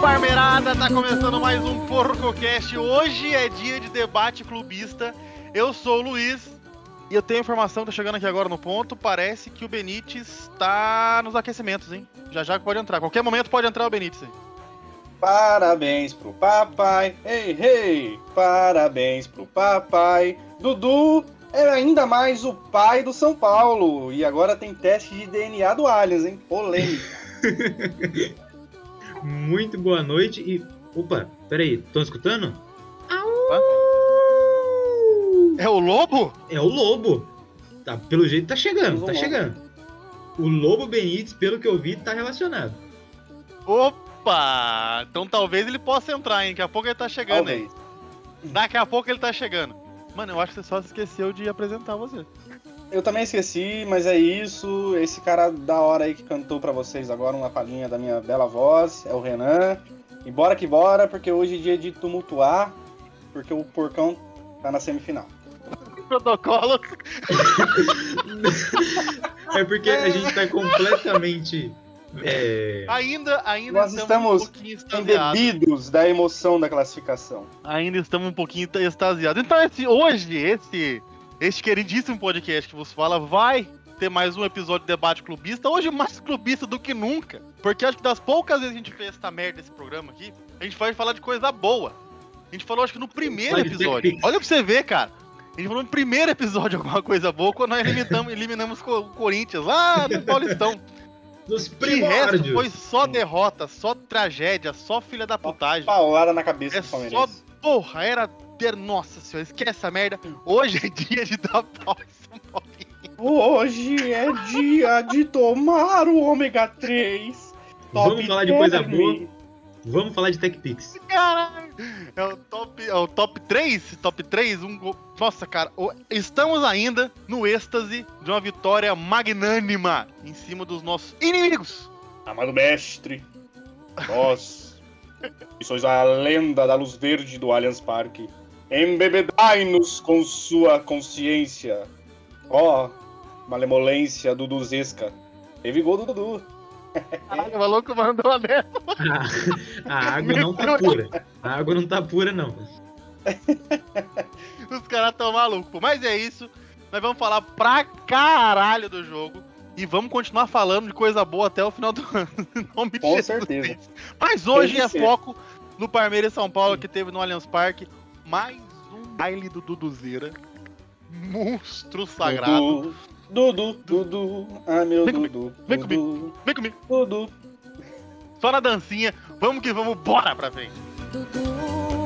Parmeirada! Tá começando mais um PorcoCast. Hoje é dia de debate clubista. Eu sou o Luiz e eu tenho informação, tá chegando aqui agora no ponto. Parece que o Benítez tá nos aquecimentos, hein? Já já pode entrar. Qualquer momento pode entrar o Benítez. Hein? Parabéns pro papai, ei, ei! Parabéns pro papai. Dudu é ainda mais o pai do São Paulo. E agora tem teste de DNA do Allianz, hein? Polêmica. Muito boa noite e. Opa, peraí, estão escutando? É o Lobo? É o Lobo. Tá, pelo jeito tá chegando, tá chegando. O Lobo Benítez, pelo que eu vi, tá relacionado. Opa! Então talvez ele possa entrar, hein? Daqui a pouco ele tá chegando Talvez. aí. Daqui a pouco ele tá chegando. Mano, eu acho que você só esqueceu de apresentar você. Eu também esqueci, mas é isso. Esse cara da hora aí que cantou pra vocês agora uma palhinha da minha bela voz é o Renan. E bora que bora, porque hoje é dia de tumultuar, porque o porcão tá na semifinal. Protocolo. É porque a gente tá completamente. É, Ainda, ainda Nós estamos um pouquinho extasiados. Embebidos da emoção da classificação. Ainda estamos um pouquinho extasiados. Então, esse, hoje, esse, este queridíssimo podcast que vos fala vai ter mais um episódio de debate clubista. Hoje, mais clubista do que nunca. Porque acho que das poucas vezes que a gente fez essa merda, esse programa aqui, a gente vai falar de coisa boa. A gente falou, acho que no primeiro episódio. Olha pra você ver, cara. A gente falou no primeiro episódio alguma coisa boa quando nós eliminamos, eliminamos o Corinthians lá no Paulistão. dos De resto, primórdios. foi só derrota, só tragédia, só filha da putagem. Paulada na cabeça É só. Porra, era Nossa senhora, esquece essa merda. Hoje é dia de dar pau em São Paulinho. Hoje é dia de tomar o ômega 3. Vamos falar de coisa boa. Vamos falar de TechPix. Caralho. É o top, é o top 3? Top 3? Um gol. Nossa, cara. o- Estamos ainda no êxtase de uma vitória magnânima em cima dos nossos inimigos. Amado mestre, nós, que sois a lenda da luz verde do Allianz Parque, embebedai-nos com sua consciência. Ó, malemolência Duduzesca. Teve gol do Dudu. Caralho, o maluco mandou a merda. A, a água não tá pura. A água não tá pura, não. Os caras tão malucos. pô. Mas é isso. Nós vamos falar pra caralho do jogo. E vamos continuar falando de coisa boa até o final do ano. Com certeza. Mas hoje é foco no Palmeiras e São Paulo que teve no Allianz Parque. Mais um baile do Duduzeira. Monstro sagrado. Dudu, Dudu, Dudu. Ah, meu Vem Dudu. vem Dudu, Vem comigo. Dudu. Só na dancinha. Vamos que vamos. Bora pra frente. Dudu,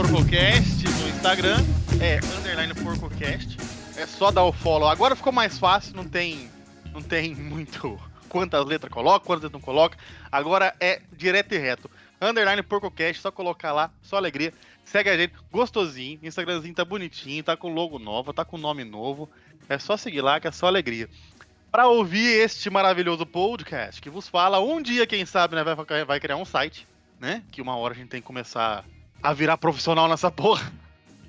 PorcoCast no Instagram, é underline PorcoCast. É só dar o follow. Agora ficou mais fácil, não tem, não tem muito quantas letras coloca, quantas não coloca. Agora é direto e reto. Underline PorcoCast, só colocar lá, só alegria. Segue a gente, gostosinho. Instagramzinho tá bonitinho, tá com logo novo, tá com nome novo. É só seguir lá que é só alegria. Pra ouvir este maravilhoso podcast que vos fala, um dia, quem sabe, né, vai, vai criar um site né? Que uma hora a gente tem que começar a virar profissional nessa porra.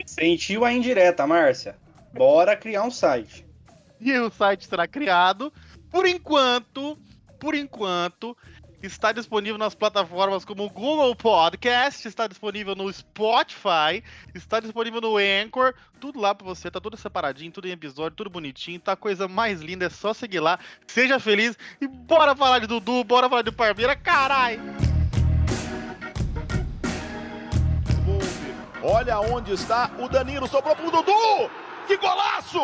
Sentiu a indireta, Márcia. Bora criar um site. E o site será criado. Por enquanto, por enquanto, está disponível nas plataformas como o Google Podcast, está disponível no Spotify, está disponível no Anchor, tudo lá pra você, tá tudo separadinho, tudo em episódio, tudo bonitinho, tá a coisa mais linda, é só seguir lá, seja feliz e bora falar de Dudu, bora falar de Parmeira, caralho! Olha onde está o Danilo, sobrou pro Dudu! Que golaço!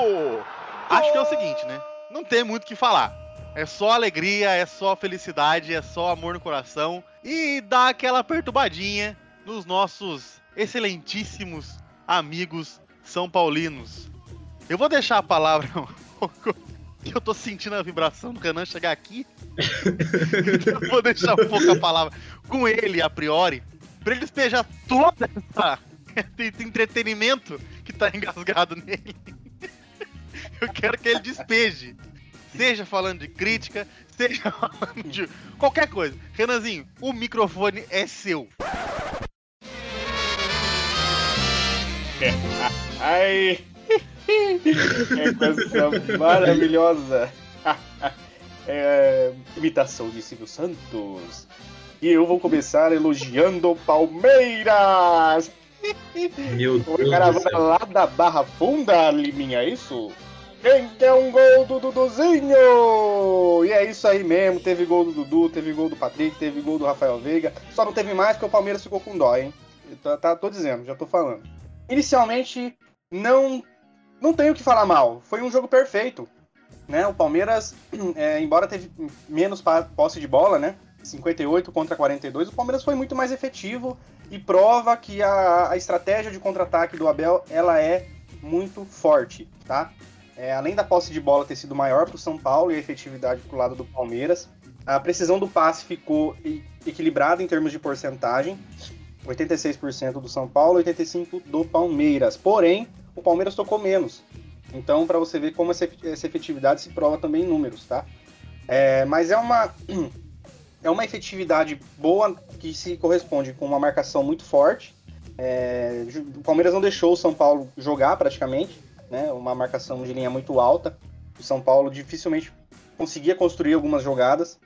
Acho que é o seguinte, né? Não tem muito o que falar. É só alegria, é só felicidade, é só amor no coração e dá aquela perturbadinha nos nossos excelentíssimos amigos são paulinos. Eu vou deixar a palavra que eu tô sentindo a vibração do Renan chegar aqui. eu vou deixar um pouco a palavra com ele a priori, pra ele despejar toda essa esse entretenimento que tá engasgado nele. Eu quero que ele despeje. seja falando de crítica, seja falando de qualquer coisa. Renanzinho, o microfone é seu. Ai! É coisa maravilhosa! É, imitação de Silvio Santos. E eu vou começar elogiando Palmeiras! Meu O Deus caravana lá da Barra Funda, Liminha, é isso? Quem quer um gol do Duduzinho? E é isso aí mesmo, teve gol do Dudu, teve gol do Patrick, teve gol do Rafael Veiga. Só não teve mais porque o Palmeiras ficou com dó, hein? Tá, tá- tô dizendo, já tô falando. Inicialmente, não, não tenho o que falar mal. Foi um jogo perfeito. Né? O Palmeiras, é, embora teve menos posse de bola, né? 58 contra 42, o Palmeiras foi muito mais efetivo e prova que a, a estratégia de contra-ataque do Abel ela é muito forte, tá? É, além da posse de bola ter sido maior para o São Paulo e a efetividade pro lado do Palmeiras, a precisão do passe ficou equilibrada em termos de porcentagem, 86% do São Paulo, 85% do Palmeiras. Porém, o Palmeiras tocou menos. Então, para você ver como essa efetividade se prova também em números, tá? É, mas é uma é uma efetividade boa que se corresponde com uma marcação muito forte. É, o Palmeiras não deixou o São Paulo jogar praticamente, né? Uma marcação de linha muito alta. O São Paulo dificilmente conseguia construir algumas jogadas.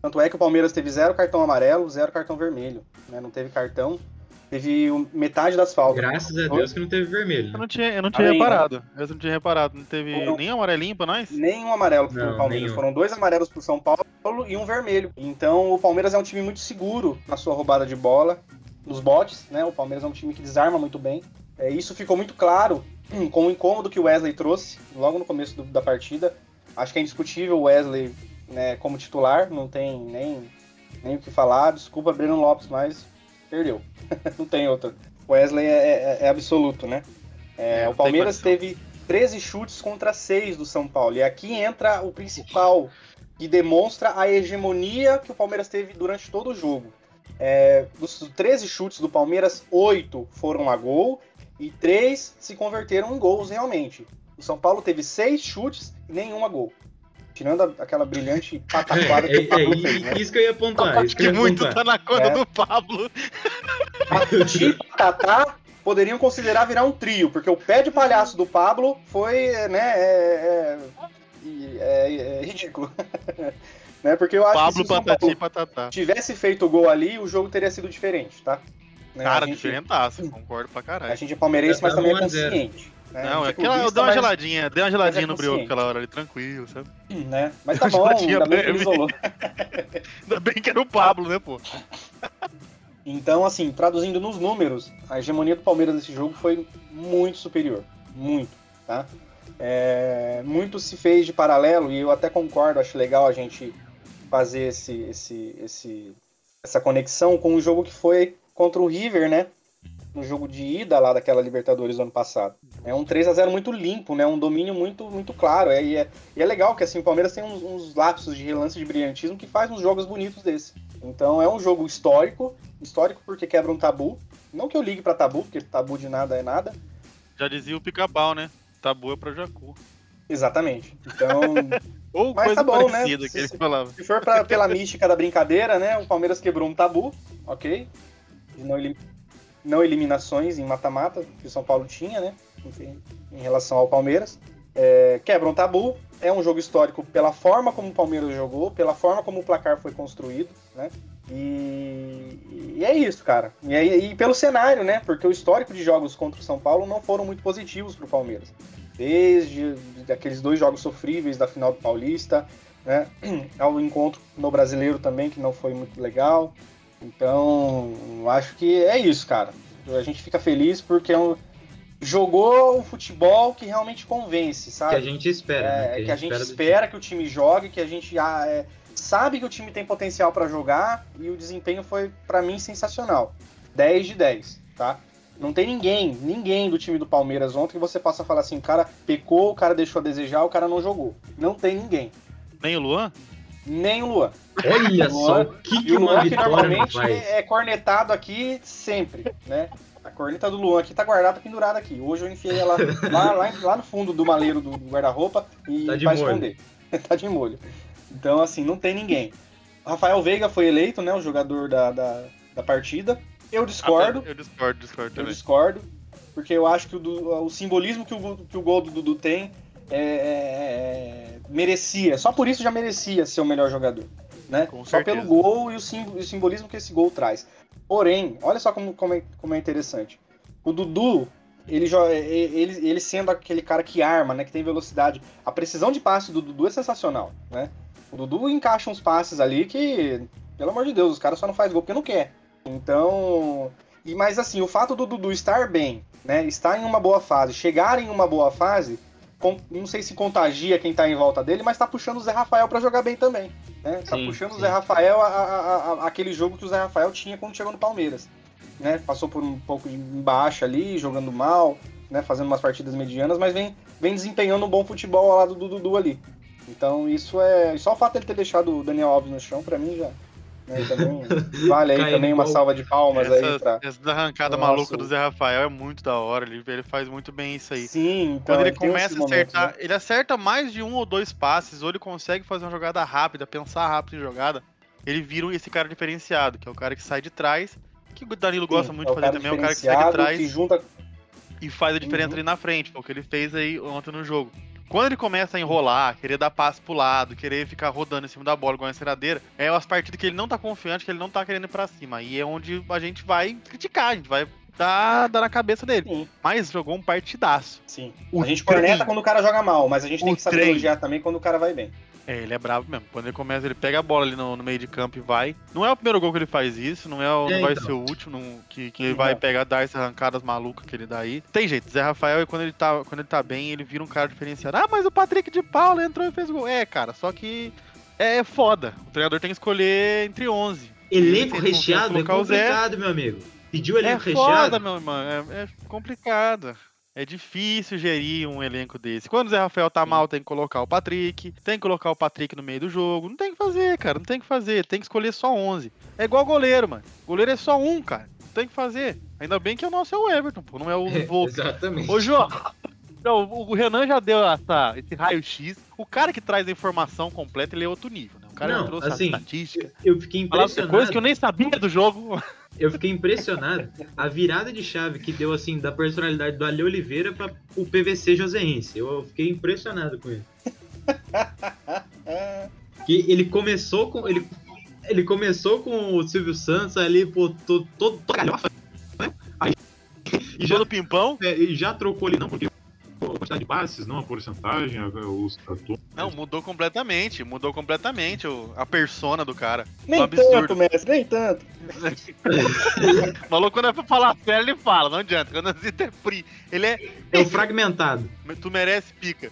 Tanto é que o Palmeiras teve zero cartão amarelo, zero cartão vermelho. Né? Não teve cartão. Teve metade das faltas. Graças a Deus que não teve vermelho. Eu né? não tinha, eu não tinha Amém, né? reparado. Eu não tinha reparado. Não teve Não. nem amarelinho pra nós? Nenhum amarelo pro Não, Palmeiras. nenhum. Foram dois amarelos pro São Paulo e um vermelho. Então o Palmeiras é um time muito seguro na sua roubada de bola, nos botes, né? O Palmeiras é um time que desarma muito bem. É, isso ficou muito claro com o incômodo que o Wesley trouxe logo no começo do- da partida. Acho que é indiscutível o Wesley né, como titular, não tem nem, nem o que falar. Desculpa, Breno Lopes, mas perdeu. não tem outra. Wesley é, é- é absoluto, né? É, É, o Palmeiras teve 13 chutes contra 6 do São Paulo. E aqui entra o principal, que demonstra a hegemonia que o Palmeiras teve durante todo o jogo. É, dos 13 chutes do Palmeiras, 8 foram a gol e 3 se converteram em gols realmente. O São Paulo teve 6 chutes e nenhum a gol. Tirando a- aquela brilhante pataquada que É, o é, Pablo é, fez, né? isso que eu ia apontar. Isso que Que muito apontar. tá na conta É. do Pablo. Patati e Patatá poderiam considerar virar um trio, porque o pé de palhaço do Pablo foi, né, é, é- é- é ridículo. né, porque eu acho que Pablo, se o Patati Patatá. tivesse feito o gol ali, o jogo teria sido diferente, tá? Né, Cara, a, gente, diferentaço. Concordo pra a caralho. gente é palmeirense, mas também é 1 a 0. consciente. Né? Não, é aquela, eu dei uma mas- geladinha, dei uma geladinha é no brioco consciente. aquela hora ali, tranquilo, sabe? né? Mas tá bom, ainda bem que ele isolou. Ainda bem que era o Pablo, né, pô? Então, assim, traduzindo nos números, a hegemonia do Palmeiras nesse jogo foi muito superior. Muito, tá? É, muito se fez de paralelo, e eu até concordo, acho legal a gente fazer esse, esse, esse, essa conexão com o jogo que foi contra o River, né? No jogo de ida lá daquela Libertadores do ano passado. É um 3 a 0 muito limpo, né? Um domínio muito, muito claro. É, e, é, e é legal que assim, o Palmeiras tem uns, uns lapsos de relance de brilhantismo que faz uns jogos bonitos desse. Então é um jogo histórico, histórico porque quebra um tabu. Não que eu ligue pra tabu, porque tabu de nada é nada. Já dizia o pica-pau, né? Tabu é pra Jacu. Exatamente. Então, Ou Mas coisa tá bom, né? parecida que Se- ele se- falava. se for pra, pela mística da brincadeira, né? O Palmeiras quebrou um tabu, ok? De não, elim- não eliminações em mata-mata, que o São Paulo tinha, né? Enfim, em relação ao Palmeiras. É, quebra um tabu, é um jogo histórico pela forma como o Palmeiras jogou, pela forma como o placar foi construído, né? E, e é isso, cara. E, e pelo cenário, né? Porque o histórico de jogos contra o São Paulo não foram muito positivos pro Palmeiras. Desde aqueles dois jogos sofríveis da final do Paulista, né? Ao encontro no brasileiro também, que não foi muito legal. Então, acho que é isso, cara. A gente fica feliz porque é um- jogou o futebol que realmente convence, sabe? Que a gente espera, né? É, que a gente do espera que o time jogue, que a gente ah, é, sabe que o time tem potencial pra jogar e o desempenho foi, pra mim, sensacional. 10 de 10, tá? Não tem ninguém, ninguém do time do Palmeiras ontem que você possa falar assim, o cara pecou, o cara deixou a desejar, o cara não jogou. Não tem ninguém. Nem o Luan? Nem o Luan. Olha só o que, E que o Luan que normalmente é cornetado aqui sempre, né? A corneta do Luan aqui tá guardada, pendurada aqui. Hoje eu enfiei ela lá, lá, lá no fundo do maleiro do guarda-roupa e Tá de vai molho. esconder. tá de molho. Então, assim, não tem ninguém. Rafael Veiga foi eleito, né, o jogador da, da, da partida. Eu discordo. Eu discordo, discordo Eu também. discordo, porque eu acho que o, o simbolismo que o, que o gol do Dudu tem é, é- é- merecia. Só por isso já merecia ser o melhor jogador. Né? Com Só certeza. pelo gol e o, sim- o simbolismo que esse gol traz. Porém, olha só como, como, é, como é interessante. O Dudu, ele, ele, ele sendo aquele cara que arma, né, que tem velocidade, a precisão de passe do Dudu é sensacional. Né? O Dudu encaixa uns passes ali que, pelo amor de Deus, os caras só não faz gol porque não quer. Então, e mas assim, o fato do Dudu estar bem, né, estar em uma boa fase, chegar em uma boa fase, não sei se contagia quem tá em volta dele, mas tá puxando o Zé Rafael pra jogar bem também, né? Tá Sim, puxando o sim. Zé Rafael a, a- a- aquele jogo que o Zé Rafael tinha quando chegou no Palmeiras, né? Passou por um pouco de embaixo ali, jogando mal, né, fazendo umas partidas medianas, mas vem vem desempenhando um bom futebol ao lado do Dudu ali. Então, isso é, só o fato dele ter deixado o Daniel Alves no chão pra mim já né, também vale aí Caindo também uma salva de palmas aí Essa, pra essa arrancada Nossa, maluca do Zé Rafael é muito da hora. Ele, ele faz muito bem isso aí. Sim, então Quando ele começa a acertar, né? ele acerta mais de um ou dois passes, ou ele consegue fazer uma jogada rápida, pensar rápido em jogada, ele vira esse cara diferenciado, que é o cara que sai de trás, que o Danilo gosta Sim, muito é de fazer também, é o cara que sai de trás que junta e faz a diferença Uhum. ali na frente, foi o que ele fez aí ontem no jogo. Quando ele começa a enrolar, querer dar passe pro lado, querer ficar rodando em cima da bola igual uma enceradeira, é as partidas que ele não tá confiante, que ele não tá querendo ir pra cima. Aí é onde a gente vai criticar, a gente vai dar, dar na cabeça dele. Sim, Mas jogou um partidaço. sim. O a gente corneta quando o cara joga mal, mas a gente tem que saber elogiar também quando o cara vai bem. É, ele é bravo mesmo. Quando ele começa, ele pega a bola ali no, no meio de campo e vai. Não é o primeiro gol que ele faz isso, não, é o, É, não vai então. ser o último não- que, que ele vai pegar, dar essas arrancadas malucas que ele dá aí. Tem jeito, Zé Rafael, quando ele, tá, quando ele tá bem, ele vira um cara diferenciado. Ah, mas o Patrick de Paula entrou e fez gol. É, cara, só que é foda. O treinador tem que escolher entre 11. Elenco recheado é complicado, meu amigo. Pediu É elenco foda, recheado? meu irmão. É, é complicado. É difícil gerir um elenco desse. Quando o Zé Rafael tá mal, tem que colocar o Patrick. Tem que colocar o Patrick no meio do jogo. Não tem que fazer, cara. Não tem que fazer. Tem que escolher só 11. É igual goleiro, mano. Goleiro é só um, cara. Não tem que fazer. Ainda bem que o nosso é o Everton, pô. Não é o Volpe. Exatamente. Ô, João. Não, o Renan já deu essa, esse raio-x. O cara que traz a informação completa, ele é outro nível, né? O cara Não, trouxe assim, a estatística. Eu fiquei Falava impressionado. coisa que eu nem sabia do jogo. Eu fiquei impressionado. A virada de chave que deu, assim, da personalidade do Ale Oliveira para o PVC Joseense. Eu fiquei impressionado com isso. Que ele começou com. Ele, ele começou com o Silvio Santos ali, pô, todo, todo, galhofa, né? Aí, e, já, Todo pimpão. é, e já trocou ali, não, porque a quantidade de passes, não a porcentagem, a- os cartões. Não, mudou completamente. Mudou completamente o- a persona do cara. Nem Um absurdo. tanto, mestre, nem tanto. O maluco, quando é pra falar sério, ele fala. Não adianta. Quando é free, ele é. É o fragmentado. Tu merece pica.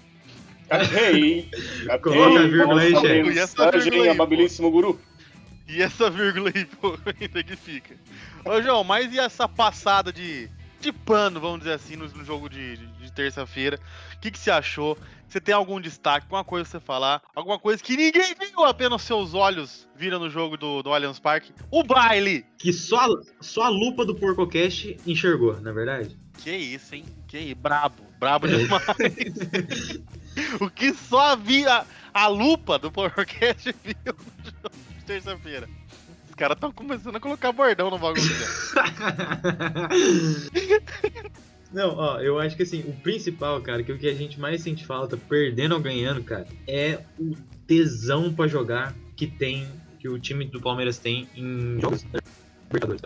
Catei. Coloca a vírgula aí, chefe. E essa vírgula aí, amabilíssimo guru. E essa vírgula aí, pô, ainda que fica. Ô, João, mas e essa passada de, de pano, vamos dizer assim, no, no jogo de, de- de terça-feira? O que, que você achou? Você tem algum destaque, alguma coisa pra você falar? Alguma coisa que ninguém viu, apenas seus olhos viram no jogo do, do Allianz Parque? O baile! Que só, a- só a lupa do PorcoCast enxergou, na é verdade. Que isso, hein? Que isso, brabo, brabo demais. o que só a, vi, a, lupa do podcast viu no jogo de terça-feira. Os caras estão começando a colocar bordão no bagulho. Não, ó, eu acho que assim, o principal, cara, que o que a gente mais sente falta, perdendo ou ganhando, cara, é o tesão pra jogar que tem, que o time do Palmeiras tem em jogos da Libertadores.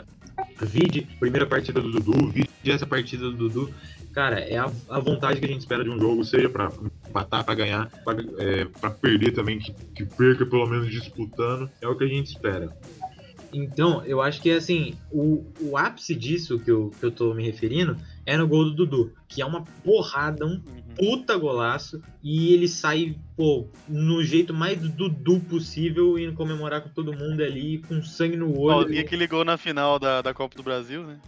Vide primeira partida do Dudu, vide essa partida do Dudu. Cara, é a, a vontade que a gente espera de um jogo, seja pra empatar, pra ganhar, pra, é, perder também, que, que perca pelo menos disputando, é o que a gente espera. Então, eu acho que assim, o, o ápice disso que eu, que eu tô me referindo é no gol do Dudu, que é uma porrada, um puta golaço, e ele sai, pô, no jeito mais Dudu possível, indo comemorar com todo mundo ali, com sangue no olho. Paulinho que ligou na final da, da Copa do Brasil, né?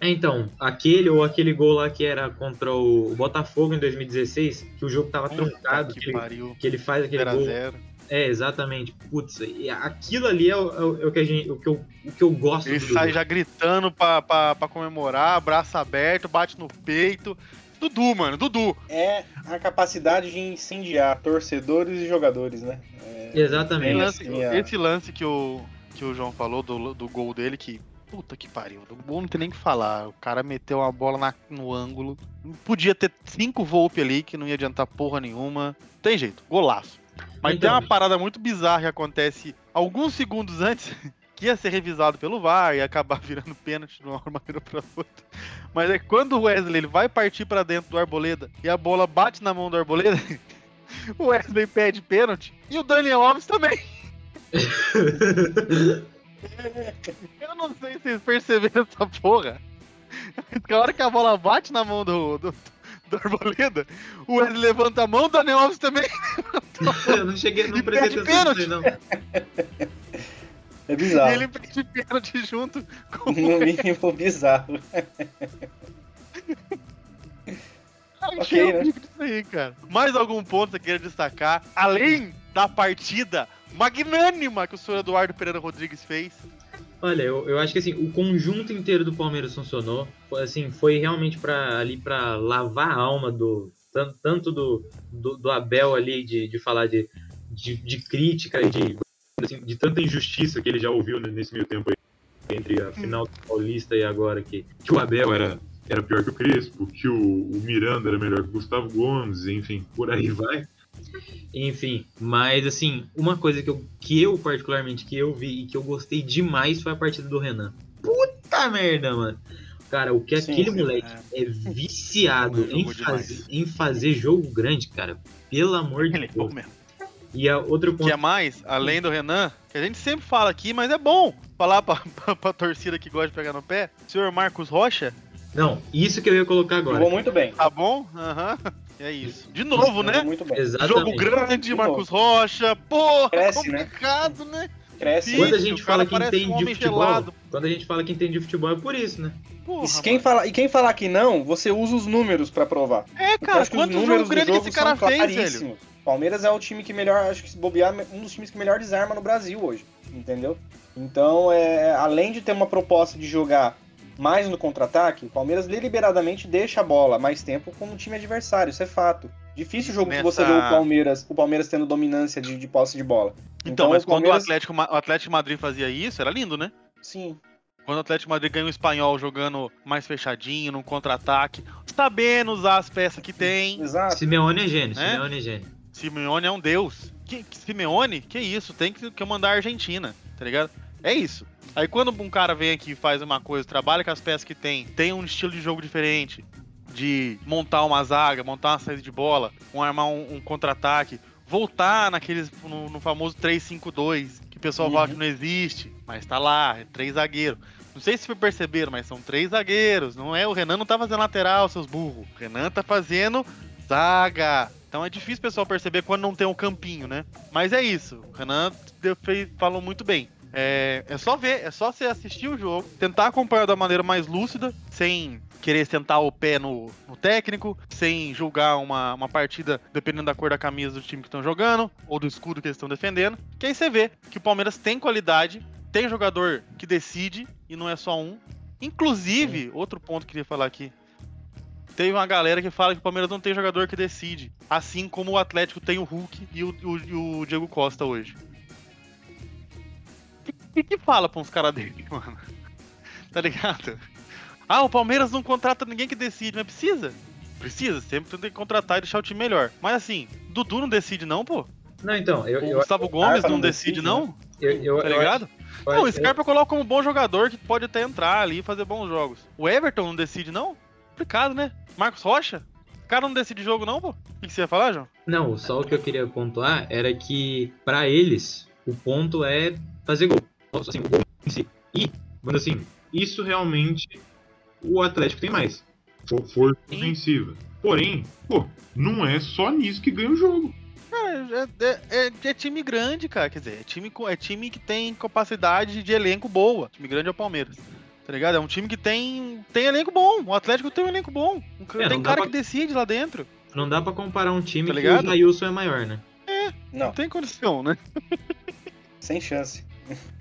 É, então, aquele ou aquele gol lá que era contra o Botafogo em 2016, que o jogo tava truncado, que que ele, que ele faz aquele gol. 0x0. É, exatamente. Putz, e aquilo ali é o, é o- é o que, a gente, o, que eu, o que eu gosto Ele do sai Dudu. já gritando pra, pra, pra comemorar, braço aberto, bate no peito. Dudu, mano, Dudu. É a capacidade de incendiar torcedores e jogadores, né? Esse Exatamente. lance, assim, esse lance que, o, que o João falou do, do gol dele, que. Puta que pariu. Do gol não tem nem o que falar. O cara meteu uma bola na- no ângulo. Podia ter cinco Volpe ali, que não ia adiantar porra nenhuma. Tem jeito, golaço. Mas Então, tem uma parada muito bizarra que acontece alguns segundos antes, que ia ser revisado pelo VAR e acabar virando pênalti de uma maneira pra outra. Mas é quando o Wesley ele vai partir pra dentro do Arboleda e a bola bate na mão do Arboleda, o Wesley pede pênalti e o Daniel Alves também. Eu não sei se vocês perceberam essa porra. A hora que a bola bate na mão do, do, do Arboleda, o Wesley levanta a mão, o Daniel Alves também. Eu não cheguei, não prestei atenção aí, não. É bizarro. E ele pede pênalti junto com o No mínimo bizarro. Achei Ok, né? horrível isso aí, cara. Mais algum ponto que você queira destacar? Além da partida magnânima que o senhor Eduardo Pereira Rodrigues fez. Olha, eu, eu acho que assim, o conjunto inteiro do Palmeiras funcionou. Foi, assim, foi realmente para ali para lavar a alma do tanto, tanto do, do, do Abel ali de, de falar de, de, de crítica e de, assim, de tanta injustiça que ele já ouviu né, nesse meio tempo aí, entre a final do Paulista e agora que, que o Abel era era pior que o Crespo, que o, o Miranda era melhor que o Gustavo Gomes, enfim, por aí vai. Enfim, mas assim, uma coisa que eu, que eu particularmente que eu vi e que eu gostei demais foi a partida do Renan. Puta merda, mano. Cara, o que Sim, aquele sim, moleque é viciado Jogou em, fazer, em fazer jogo grande, cara. Pelo amor de Ele é bom Deus. mesmo. E a outro ponto Que é mais, além do Renan, que a gente sempre fala aqui, mas é bom falar pra, pra, pra torcida que gosta de pegar no pé. Senhor Marcos Rocha, Não, isso que eu ia colocar agora. Jogou muito bem. tá bom? Aham. É isso. De novo, né? Muito bem. Exatamente. Jogo grande, De Marcos Rocha. Porra, Cresce, né? complicado, né? Cresce. Sim. Quando a gente fala que um entende de homem futebol, gelado. quando a gente fala que entende de futebol é por isso, né? Porra, E quem, fala, e quem falar que não, você usa os números pra provar. É, cara, acho que os quantos números do grandes que jogo esse cara fez, velho? Palmeiras é o time que melhor, acho que se bobear, um dos times que melhor desarma no Brasil hoje, entendeu? Então, é, além de ter uma proposta de jogar mais no contra-ataque, o Palmeiras deliberadamente deixa a bola mais tempo com o time adversário, isso é fato. Difícil o jogo que você vê o Palmeiras, o Palmeiras tendo dominância de, de posse de bola. Então, mas o quando o Palmeiras- Atlético, o Atlético Madrid fazia isso, era lindo, né? Sim, Quando o Atlético Madrid ganha o espanhol jogando mais fechadinho, num contra-ataque, sabendo usar as peças que tem. exato. Simeone é gênio, É? Simeone é gênio. Simeone é um deus. Que, que Simeone? Que isso? Tem que, que mandar a Argentina, tá ligado? É isso. Aí quando um cara vem aqui e faz uma coisa, trabalha com as peças que tem, tem um estilo de jogo diferente, de montar uma zaga, montar uma saída de bola, um armar um, um contra-ataque, voltar naqueles no, no famoso 3-5-2, que o pessoal fala Uhum. que não existe, mas tá lá, é três zagueiros. Não sei se perceberam, mas são três zagueiros. Não é o Renan não tá fazendo lateral, seus burros. O Renan tá fazendo zaga. Então é difícil o pessoal perceber quando não tem um campinho, né? Mas é isso. O Renan fez- falou muito bem. É, é só ver, é só você assistir o jogo, tentar acompanhar da maneira mais lúcida, sem querer sentar o pé no, no técnico, sem julgar uma, uma partida dependendo da cor da camisa do time que estão jogando, ou do escudo que eles estão defendendo. Que aí você vê que o Palmeiras tem qualidade, tem jogador que decide, e não é só um. Inclusive, outro ponto que eu queria falar aqui. Tem uma galera que fala que o Palmeiras não tem jogador que decide. Assim como o Atlético tem o Hulk e o, o- e o Diego Costa hoje. O que, que fala pra uns caras dele, mano? Tá ligado? Ah, o Palmeiras não contrata ninguém que decide, mas precisa. Precisa, sempre tem que contratar e deixar o time melhor. Mas assim, Dudu não decide não, pô. Não, então, eu, O eu, Gustavo Gomes Scarpa não decide, decide, não, eu, eu, tá eu ligado? Não, o eu- Scarpa eu coloco como bom jogador que pode até entrar ali e fazer bons jogos. O Everton não decide, não? Complicado, né? Marcos Rocha? O cara não decide jogo, não, pô? O que você ia falar, João? Não, só o que eu queria pontuar era que, pra eles, o ponto é fazer gol. Assim, o gol em si. E, quando assim, isso realmente o Atlético tem mais. For- Força ofensiva. Porém, pô, não é só nisso que ganha o jogo. Cara, é, é- é- é time grande, cara. Quer dizer, é time, é time que tem capacidade de elenco boa. Time grande é o Palmeiras. Tá ligado? É um time que tem, tem elenco bom. O Atlético tem um elenco bom. É, tem cara pra- que decide lá dentro. Não dá pra comparar um time Tá que o Jailson é maior, né? Não Não, tem condição, né? sem chance.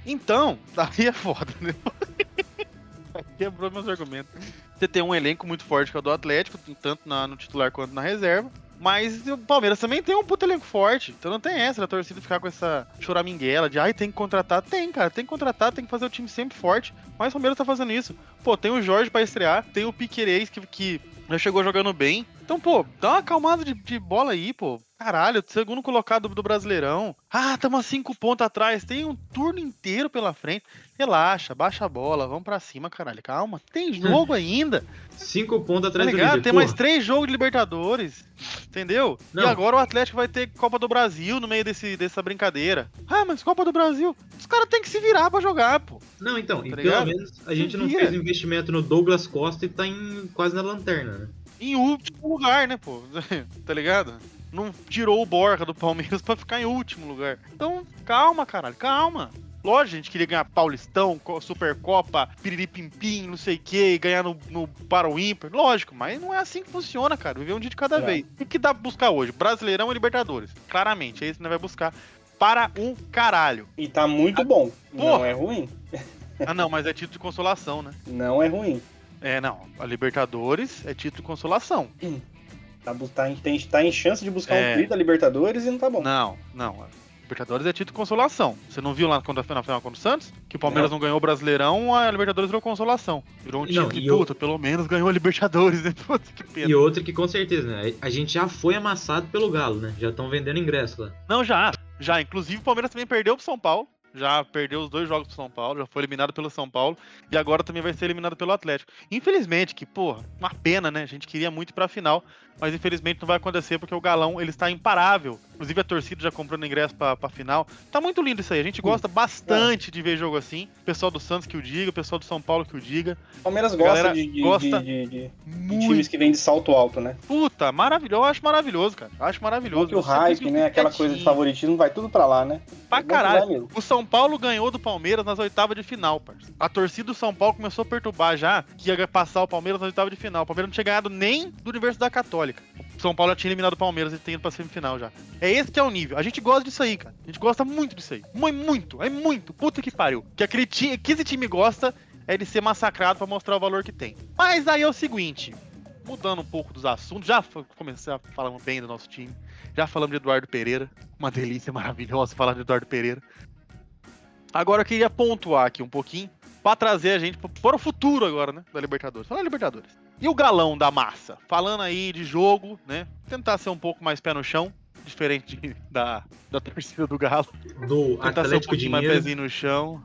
Então, daí é foda, né? Quebrou meus argumentos. Você tem um elenco muito forte que é o do Atlético, tanto na- no titular quanto na reserva. Mas o Palmeiras também tem um puto elenco forte. Então não tem essa da torcida ficar com essa choraminguela de ai, tem que contratar. Tem, cara, tem que contratar, tem que fazer o time sempre forte. Mas o Palmeiras tá fazendo isso. Pô, tem o Jorge pra estrear, tem o Piquerez que, que já chegou jogando bem. Então, pô, dá uma acalmada de, de bola aí, pô. Caralho, segundo colocado do Brasileirão. Ah, tamo a cinco pontos atrás. Tem um turno inteiro pela frente. Relaxa, baixa a bola, vamos pra cima, caralho. Calma, tem jogo ainda. Cinco pontos Tá atrás do ligado? líder. Tem Porra, mais três jogos de Libertadores. Entendeu? E Não. agora o Atlético vai ter Copa do Brasil no meio desse, dessa brincadeira. Ah, mas Copa do Brasil. Os caras têm que se virar pra jogar, pô. Não, então, e Tá pelo ligado? menos a gente não fez investimento no Douglas Costa e tá em, quase na lanterna, né? Em último lugar, né, pô? tá ligado? Não tirou o Borja do Palmeiras pra ficar em último lugar. Então, calma, caralho, calma. Lógico, a gente queria ganhar Paulistão, Co- Supercopa, Piriripimpim, não sei o que, ganhar no, no para o ímpar. Lógico, mas não é assim que funciona, cara. Viver um dia de cada É. vez. O que dá pra buscar hoje? Brasileirão e Libertadores. Claramente, é isso que nós vai buscar. Para um caralho. E tá muito bom. Não Porra. é ruim. Ah, não, mas é título de consolação, né? Não é ruim. É, não. A Libertadores é título de consolação. Tá, tá, em- tem, tá em chance de buscar É. um tri da Libertadores e não tá bom. Não, não. Libertadores é título de consolação. Você não viu lá contra a final, final contra o Santos? Que o Palmeiras não, ganhou o Brasileirão, a Libertadores virou consolação. Virou um Não, título e de eu- puta, pelo menos ganhou a Libertadores, né? Puta que pena. E outra que com certeza, né? A gente já foi amassado pelo Galo, né? Já estão vendendo ingresso lá. Não, já. Já. Inclusive, o Palmeiras também perdeu pro São Paulo. Já perdeu os dois jogos pro São Paulo, já foi eliminado pelo São Paulo e agora também vai ser eliminado pelo Atlético. Infelizmente, que, porra, uma pena, né? A gente queria muito ir pra final, mas infelizmente não vai acontecer porque o Galão, ele está imparável. Inclusive a torcida já comprando ingresso pra, pra final. Tá muito lindo isso aí. A gente gosta bastante de ver jogo assim. O pessoal do Santos que o diga, o pessoal do São Paulo que o diga. O Palmeiras gosta de, de, gosta de- de- times que vêm de salto alto, né? Puta, maravilhoso. Eu acho maravilhoso, cara. Eu acho maravilhoso. Porque o sempre hype, né? Aquela coisa de favoritismo vai tudo pra lá, né? Pra É caralho. O São Paulo ganhou do Palmeiras nas oitavas de final, parceiro. A torcida do São Paulo começou a perturbar já que ia passar o Palmeiras nas oitavas de final. O Palmeiras não tinha ganhado nem do Universidade Católica. O São Paulo já tinha eliminado o Palmeiras e tem ido pra semifinal já. É esse que é o nível. A gente gosta disso aí, cara. A gente gosta muito disso aí. Muito, muito. É muito. Puta que pariu. Que aquele time, que esse time gosta é de ser massacrado pra mostrar o valor que tem. Mas aí é o seguinte. Mudando um pouco dos assuntos, já comecei a falar bem do nosso time. Já falamos de Eduardo Pereira. Uma delícia maravilhosa falar de Eduardo Pereira. Agora eu queria pontuar aqui um pouquinho pra trazer a gente para o futuro agora, né? Da Libertadores. Falar Libertadores. E o galão da massa? Falando aí de jogo, né? Tentar ser um pouco mais pé no chão. Diferente de- da, da torcida do Galo. Do Tentar ser um Atlético pouquinho mais pezinho no chão.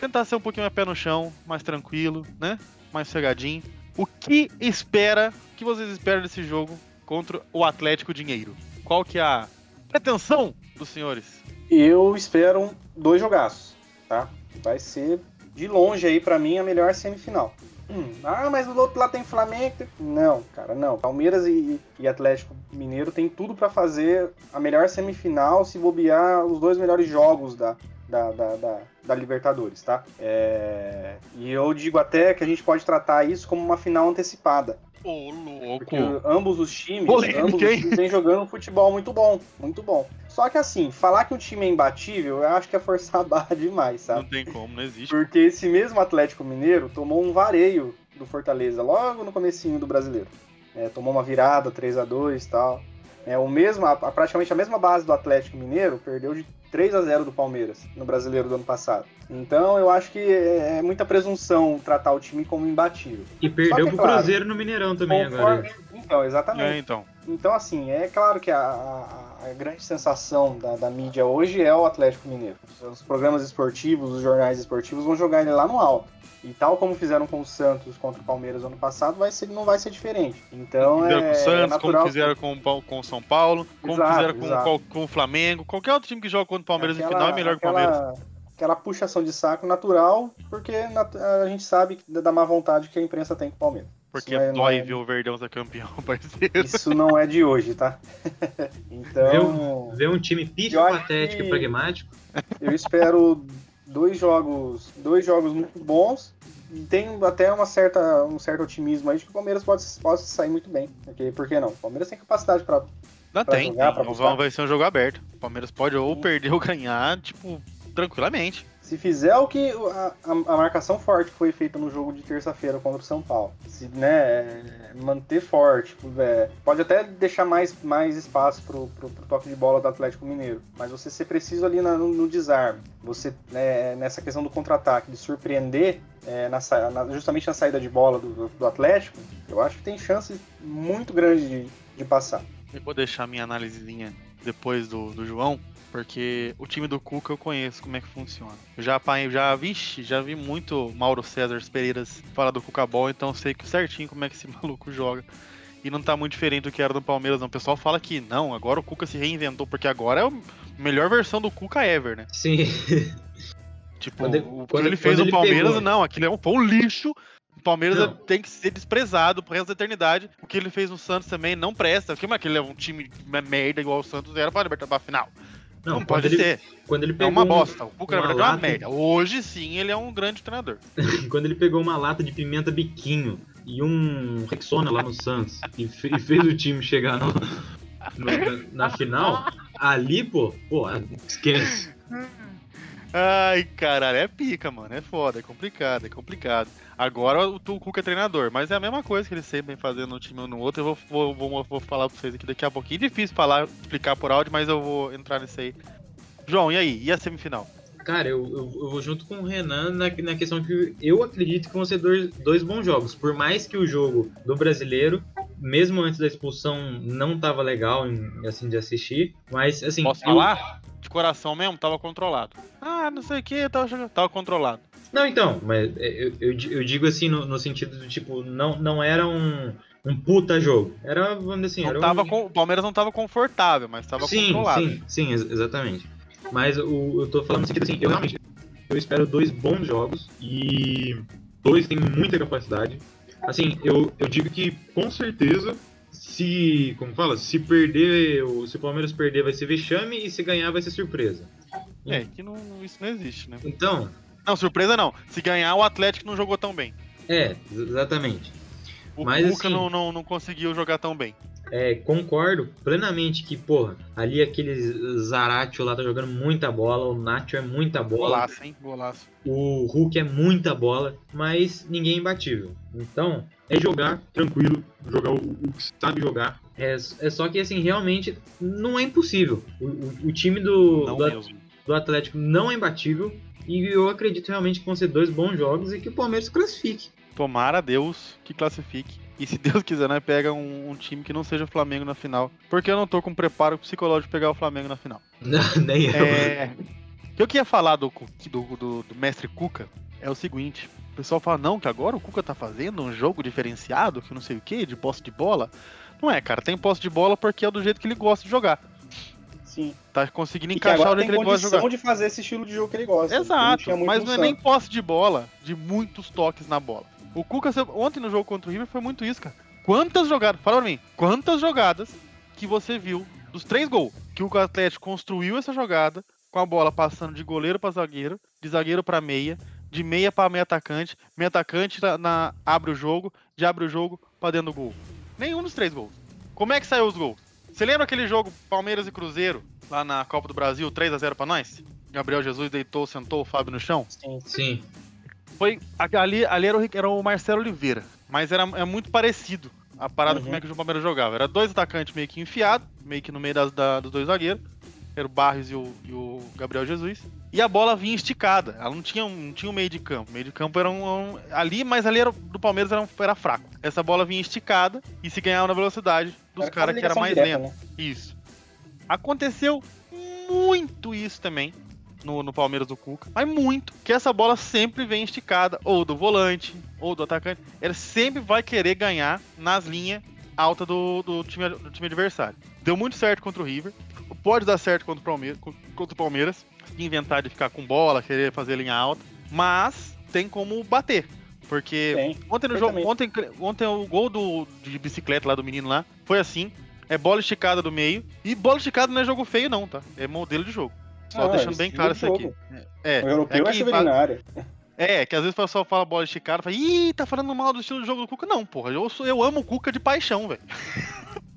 Tentar ser um pouquinho mais pé no chão, mais tranquilo, né? Mais cegadinho. O que espera, o que vocês esperam desse jogo contra o Atlético Dinheiro? Qual que é a pretensão dos senhores? Eu espero dois jogaços, tá? Vai ser de longe aí pra mim a melhor semifinal. Hum, ah, mas do outro lado tem Flamengo. Não, cara, não. Palmeiras e, e Atlético Mineiro tem tudo pra fazer a melhor semifinal se bobear os dois melhores jogos da, da, da, da- da Libertadores, tá? É, E eu digo até que a gente pode tratar isso como uma final antecipada. Ô, louco! Porque ambos os times, Polêmica, ambos os times vêm jogando um futebol muito bom, muito bom. Só que assim, falar que o time é imbatível, eu acho que é forçar a barra demais, Não sabe? tem como, não existe. Porque esse mesmo Atlético Mineiro tomou um vareio do Fortaleza logo no comecinho do Brasileiro. É, tomou uma virada 3 a 2 e tal. É, o mesmo, a- praticamente a mesma base do Atlético Mineiro perdeu de 3 a 0 do Palmeiras no Brasileiro do ano passado. Então eu acho que é, é muita presunção tratar o time como imbatível. E perdeu que, pro claro, Cruzeiro no Mineirão também agora. Conforme- Então, exatamente. É, então. Então, assim, é claro que a, a- a grande sensação da, da mídia hoje é o Atlético Mineiro. Os programas esportivos, os jornais esportivos vão jogar ele lá no alto. E tal como fizeram com o Santos contra o Palmeiras ano passado, vai ser, não vai ser diferente. Então fizeram é, com o Santos, é como fizeram com, com o São Paulo, como Exato, fizeram com, com o Flamengo. Qualquer outro time que joga contra o Palmeiras aquela- no final é melhor que o aquela- Palmeiras. Aquela puxação de saco natural, porque a gente sabe da má vontade que a imprensa tem com o Palmeiras. Porque é- dói é- ver o Verdão ser campeão, parceiro. Isso não é de hoje, tá? então. Ver um time pífio, Eu acho patético e pragmático. Eu espero dois jogos, dois jogos muito bons. E tem até uma certa, um certo otimismo aí de que o Palmeiras pode, pode sair muito bem. Porque, por que não? O Palmeiras tem capacidade para Não pra tem, jogar, tem. pra vai ser um jogo aberto. O Palmeiras pode ou Sim. perder ou ganhar, tipo, tranquilamente. Se fizer o que a, a- marcação forte foi feita no jogo de terça-feira contra o São Paulo, se né, é, manter forte, é, pode até deixar mais, mais espaço pro, pro, pro toque de bola do Atlético Mineiro, mas você ser preciso ali na- no, no desarme, você né, nessa questão do contra-ataque, de surpreender é, na na- justamente na saída de bola do, do- do Atlético, eu acho que tem chance muito grande de, de passar. Eu vou deixar minha análisezinha depois do, do João, porque o time do Cuca eu conheço como é que funciona. Eu já apanhei, já, vixe, já vi muito Mauro César Pereiras falar do Cuca Ball, então eu sei que certinho como é que esse maluco joga. E não tá muito diferente do que era do Palmeiras, não. O pessoal fala que não, agora o Cuca se reinventou, porque agora é a melhor versão do Cuca ever, né? Sim. Tipo, Quando o que ele fez no Palmeiras, pegou- não, aquilo é um, foi um lixo. O Palmeiras Não. tem que ser desprezado pro resto da eternidade. O que ele fez no Santos também não presta. Porque, mas que ele é um time uma merda igual o Santos era pra libertar pra final. Não, quando pode ele, ser. Quando ele É pegou uma um- bosta. O Cuca, na uma verdade, é uma lata- merda. Hoje sim ele é um grande treinador. quando ele pegou uma lata de pimenta biquinho e um Rexona lá no Santos e, fe- e fez o time chegar no- no- na, na final, ali, pô, pô, esquece. Ai, caralho, é pica, mano. É foda, é complicado, é complicado. Agora o, o Cuca é treinador, mas é a mesma coisa que ele sempre vem fazendo no time ou no outro. Eu vou, vou, vou, vou falar pra vocês aqui daqui a pouquinho. Difícil falar, explicar por áudio, mas eu vou entrar nisso aí. João, e aí? E a semifinal? Cara, eu, eu, eu vou junto com o Renan na, na questão que eu acredito que vão ser dois, dois bons jogos. Por mais que o jogo do brasileiro, mesmo antes da expulsão, não tava legal em- assim, de assistir. Mas assim. Posso eu- falar? De coração mesmo, tava controlado. Ah, não sei o que, tava, jogando- tava controlado. Não, então, mas é, eu, eu, eu digo assim no, no sentido do tipo, não, não era um, um puta jogo. Era, vamos dizer assim, Não era tava um... com- o Palmeiras não tava confortável, mas tava sim, controlado. sim, sim, ex- exatamente. Mas o, eu tô falando no sentido assim, eu realmente eu espero dois bons jogos e dois têm muita capacidade. Assim, eu, eu digo que com certeza se, como fala, se perder, o- se o Palmeiras perder vai ser vexame e se ganhar vai ser surpresa. É, que não, isso não existe, né? Então, Não, surpresa não. Se ganhar, o Atlético não jogou tão bem. é, ex- exatamente. O Mas, Cuca assim- não, não, não conseguiu jogar tão bem. É, concordo plenamente que, porra, ali aquele Zaratio lá tá jogando muita bola, o Nacho é muita bola, Golaço, hein? Golaço. o Hulk é muita bola, mas ninguém é imbatível. Então, é jogar tranquilo, jogar o, o que sabe jogar. É, é só que, assim, realmente não é impossível. O, o- o time do, do, do Atlético não é imbatível e eu acredito realmente que vão ser dois bons jogos e que o Palmeiras classifique. Tomara a Deus que classifique. E se Deus quiser, nós pega um, um time que não seja o Flamengo na final. Porque eu não tô com preparo psicológico de pegar o Flamengo na final. Nem eu. É. O que eu queria falar do, do, do, do mestre Cuca é o seguinte. O pessoal fala, não, que agora o Cuca tá fazendo um jogo diferenciado, que não sei o que, de posse de bola. Não é, cara, tem posse de bola porque é do jeito que ele gosta de jogar. Sim. Tá conseguindo encaixar o jeito que ele gosta de jogar. condição de fazer esse estilo de jogo que ele gosta. não Exato, mas no não é nem posse de bola, de muitos toques na bola. O Cuca, ontem no jogo contra o River, foi muito isso, cara. Quantas jogadas, fala pra mim, quantas jogadas que você viu dos três gols que o Atlético construiu essa jogada com a bola passando de goleiro pra zagueiro, de zagueiro pra meia, de meia pra meia atacante, meia atacante na, na- abre o jogo, de abre o jogo pra dentro do gol. Nenhum dos três gols. Como é que saiu os gols? Você lembra aquele jogo Palmeiras e Cruzeiro, lá na Copa do Brasil, 3 a 0 pra nós? Gabriel Jesus deitou, sentou o Fábio no chão? Sim. Sim. Foi. Ali, ali era, o, era o Marcelo Oliveira. Mas era é muito parecido a parada Uhum. como é que o Palmeiras jogava. Era dois atacantes meio que enfiados, meio que no meio das, da- dos dois zagueiros. Era o Barros e o, e o Gabriel Jesus. E a bola vinha esticada. Ela não tinha um, não tinha um meio de campo. O meio de campo era um. um- ali, mas ali era, do Palmeiras era, um- era fraco. Essa bola vinha esticada e se ganhava na velocidade dos caras que era mais direta, lento. né? Isso. Aconteceu muito isso também no, no Palmeiras do Cuca. Mas muito. Que essa bola sempre vem esticada. Ou do volante, ou do atacante. Ele sempre vai querer ganhar nas linhas altas do, do, time, do time adversário. Deu muito certo contra o River. Pode dar certo contra o Palmeiras. Contra o Palmeiras inventar de ficar com bola, querer fazer linha alta. Mas tem como bater. Porque Tem. Ontem no jogo, ontem, ontem o gol do, de bicicleta lá do menino lá foi assim. É bola esticada do meio. E bola esticada não é jogo feio, não, tá? É modelo de jogo. Só Ah, deixando bem claro de isso aqui. É, O europeu é, que severino na área. é, que às vezes o pessoal fala bola esticada, fala, ih, tá falando mal do estilo de jogo do Cuca. Não, porra, eu, sou, eu amo o Cuca de paixão, velho.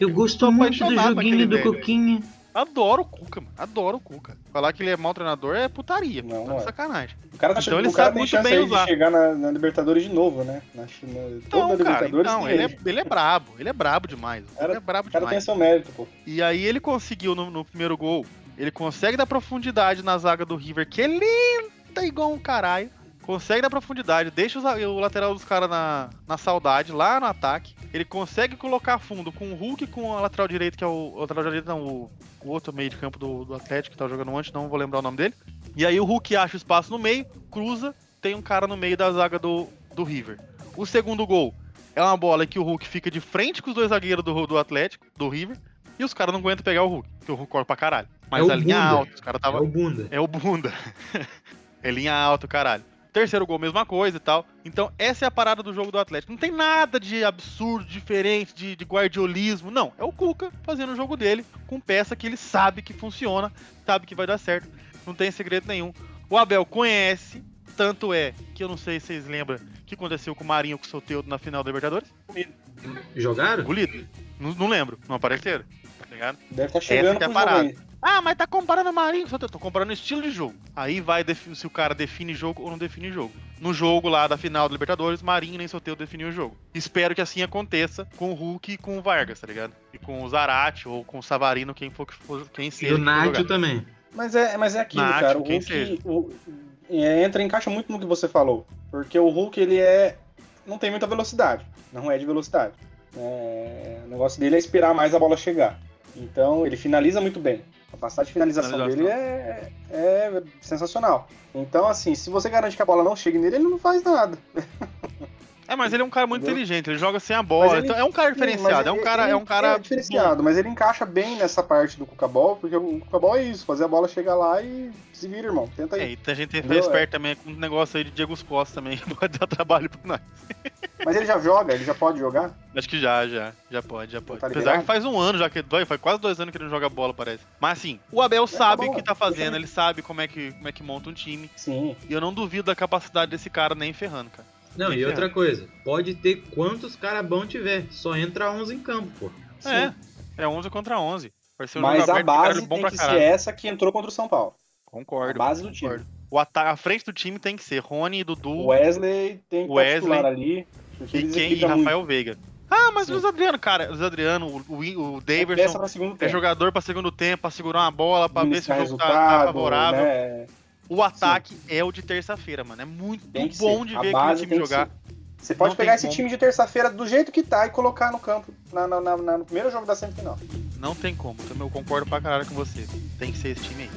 Eu gosto Tô muito do joguinho do velho. Coquinha. Adoro o Cuca, mano. Adoro o Cuca. Falar que ele é mau treinador é putaria. Não, Tá não é. sacanagem. O cara, tá Então chegando- ele o cara sabe tem muito chance bem aí usar. de chegar na, na Libertadores de novo, né? Na, na, Então, toda cara, Libertadores então, tem ele é, ele é brabo. Ele é brabo demais. Cara- ele é brabo O cara tem demais. seu mérito, pô. E aí ele conseguiu no, no primeiro gol. Ele consegue dar profundidade na zaga do River, que é lenta igual um caralho. Consegue dar profundidade, deixa o lateral dos caras na, na saudade, lá no ataque. Ele consegue colocar fundo com o Hulk com a lateral direito, que é o. o lateral direito, não, o, o outro meio de campo do, do Atlético, que tá jogando antes, não vou lembrar o nome dele. E aí o Hulk acha o espaço no meio, cruza, tem um cara no meio da zaga do, do River. O segundo gol é uma bola que o Hulk fica de frente com os dois zagueiros do, do Atlético, do River, e os caras não aguentam pegar o Hulk, porque o Hulk corre pra caralho. Mas É a linha bunda. alta, os caras É tava. o bunda. É o bunda. é linha alta, caralho. Terceiro gol, mesma coisa e tal. Então, essa é a parada do jogo do Atlético. Não tem nada de absurdo, diferente, de, de guardiolismo. Não. É o Cuca fazendo o jogo dele com peça que ele sabe que funciona, sabe que vai dar certo. Não tem segredo nenhum. O Abel conhece, tanto é que eu não sei se vocês lembram o que aconteceu com o Marinho com o Soteldo na final da Libertadores. Jogaram? Engolido. Não, não lembro. Não apareceram. Tá ligado? Deve estar chegando que é parada. Ah, mas tá comparando o Marinho. Só tô comparando estilo de jogo. Aí vai se o cara define jogo ou não define jogo. No jogo lá da final da Libertadores, Marinho nem Soteldo definiu o jogo. Espero que assim aconteça com o Hulk e com o Vargas, tá ligado? E com o Zarate ou com o Savarino, quem for que for, quem E seja. o for Nacho jogar. também. Mas é, mas é aquilo, Nacho, cara. O quem Hulk seja. o- é, entra, encaixa muito no que você falou. Porque o Hulk, ele é. Não tem muita velocidade. Não é de velocidade. É, o negócio dele é esperar mais a bola chegar. Então, ele finaliza muito bem. A capacidade de finalização dele é, é sensacional. Então, assim, se você garante que a bola não chegue nele, ele não faz nada. É, mas ele é um cara muito Entendeu? inteligente, ele joga sem a bola. ele- então é um cara diferenciado, é um cara, ele- é um cara é diferenciado, mas ele encaixa bem nessa parte do Cucabol, porque o Cucabol é isso, fazer a bola chegar lá e se vira, irmão. Tenta É, aí. e a gente tem que ficar esperto também com um negócio aí de Diego Costa também, que pode dar trabalho pra nós. Mas ele já joga, ele já pode jogar. Acho que já, já. Já pode, já pode. Tá Apesar que faz um ano já que vai, faz quase dois anos que ele não joga bola, parece. Mas assim, o Abel sabe bom, o que tá fazendo, ele. ele sabe como é, que, como é que monta um time. Sim. E eu não duvido da capacidade desse cara nem ferrando, cara. Não, e outra ferrando. coisa, pode ter quantos caras bons tiver, só entra 11 em campo, pô. É, é 11 contra 11. Vai ser um Mas a base bom tem que caralho. ser essa que entrou contra o São Paulo. A Concordo. base do time. concordo. O ata- a frente do time tem que ser Rony, Dudu O Wesley tem que estar Wesley ali, e, quem, e desequilibra muito. Rafael Veiga. Ah, mas Sim. o Luiz Adriano, cara, o Luiz Adriano, o, o, o segundo é tempo. jogador pra segundo tempo, pra segurar uma bola, pra ver se o jogo tá, tá favorável. né? O ataque é o de terça-feira, mano. É muito bom ser. de ver aquele time jogar. Você pode Não pegar esse como. time de terça-feira do jeito que tá e colocar no campo na, na- na- na- no primeiro jogo da semifinal. Não tem como. Também eu concordo pra caralho com você. Tem que ser esse time aí.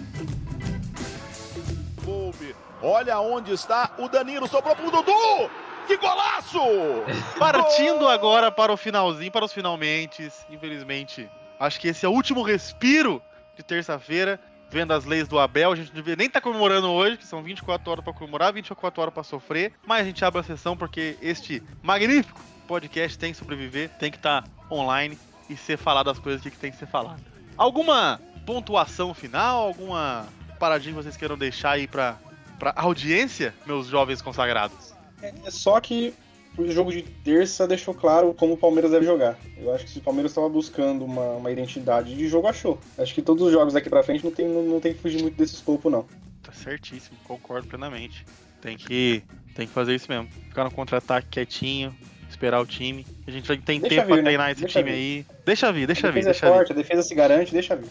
Olha onde está o Danilo, sobrou pro Dudu! Que golaço! Partindo agora para o finalzinho, para os finalmente. Infelizmente, acho que esse é o último respiro de terça-feira. Vendo as leis do Abel, a gente não devia nem estar comemorando hoje, que são 24 horas para comemorar, 24 horas para sofrer. Mas a gente abre a sessão porque este magnífico podcast tem que sobreviver, tem que estar online e ser falado as coisas que tem que ser falado. Alguma pontuação final, alguma paradinha que vocês queiram deixar aí para para audiência, meus jovens consagrados? É só que o jogo de terça deixou claro como o Palmeiras deve jogar. Eu acho que se o Palmeiras estava buscando uma, uma identidade de jogo, achou. Acho que todos os jogos daqui pra frente não tem, não, não tem que fugir muito desse escopo, não. Tá certíssimo, concordo plenamente. Tem que, tem que fazer isso mesmo. Ficar no contra-ataque quietinho, esperar o time. A gente tem Deixa tempo vir, pra né? treinar esse Deixa time vir. aí. Deixa vir, deixa a vir, defesa deixa é vir. forte, a defesa se garante, deixa vir.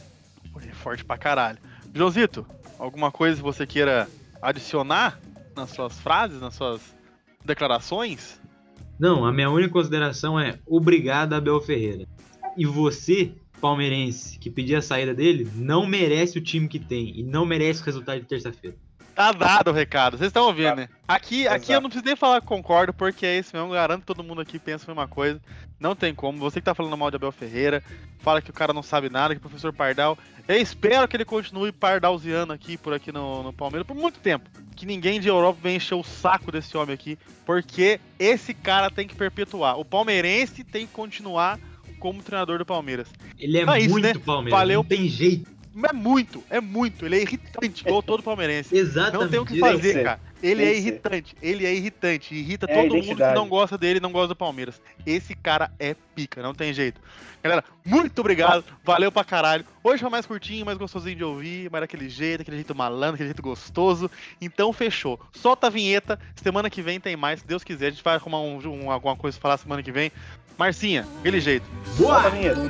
Pô, É forte pra caralho. Joãozito, alguma coisa que você queira adicionar nas suas frases, nas suas declarações? Não, a minha única consideração é obrigado, Abel Ferreira. E você, palmeirense, que pediu a saída dele, não merece o time que tem e não merece o resultado de terça-feira. Tá dado o recado, vocês estão ouvindo, Tá. né? Aqui, aqui eu não preciso nem falar que concordo, porque é isso mesmo. Garanto que todo mundo aqui pensa a mesma coisa. Não tem como. Você que tá falando mal de Abel Ferreira, fala que o cara não sabe nada, que o professor Pardal. Eu espero que ele continue pardalziano aqui, por aqui no, no Palmeiras, por muito tempo. Que ninguém de Europa venha encher o saco desse homem aqui, porque esse cara tem que perpetuar. O palmeirense tem que continuar como treinador do Palmeiras. Ele é isso, muito né? Palmeiras, Valeu. não tem jeito. É muito, é muito. Ele é irritante, igual todo palmeirense. Exatamente. Não tem o que fazer, ser. cara. Ele é ser. irritante, ele é irritante. Irrita É todo mundo que não gosta dele, não gosta do Palmeiras. Esse cara é pica, não tem jeito. Galera, muito obrigado, valeu pra caralho. Hoje foi mais curtinho, mais gostosinho de ouvir, mas daquele jeito, aquele jeito malandro, aquele jeito gostoso. Então fechou. Solta a vinheta, semana que vem tem mais, se Deus quiser. A gente vai arrumar um, um- alguma coisa pra falar semana que vem. Marcinha, aquele jeito. Solta a vinheta.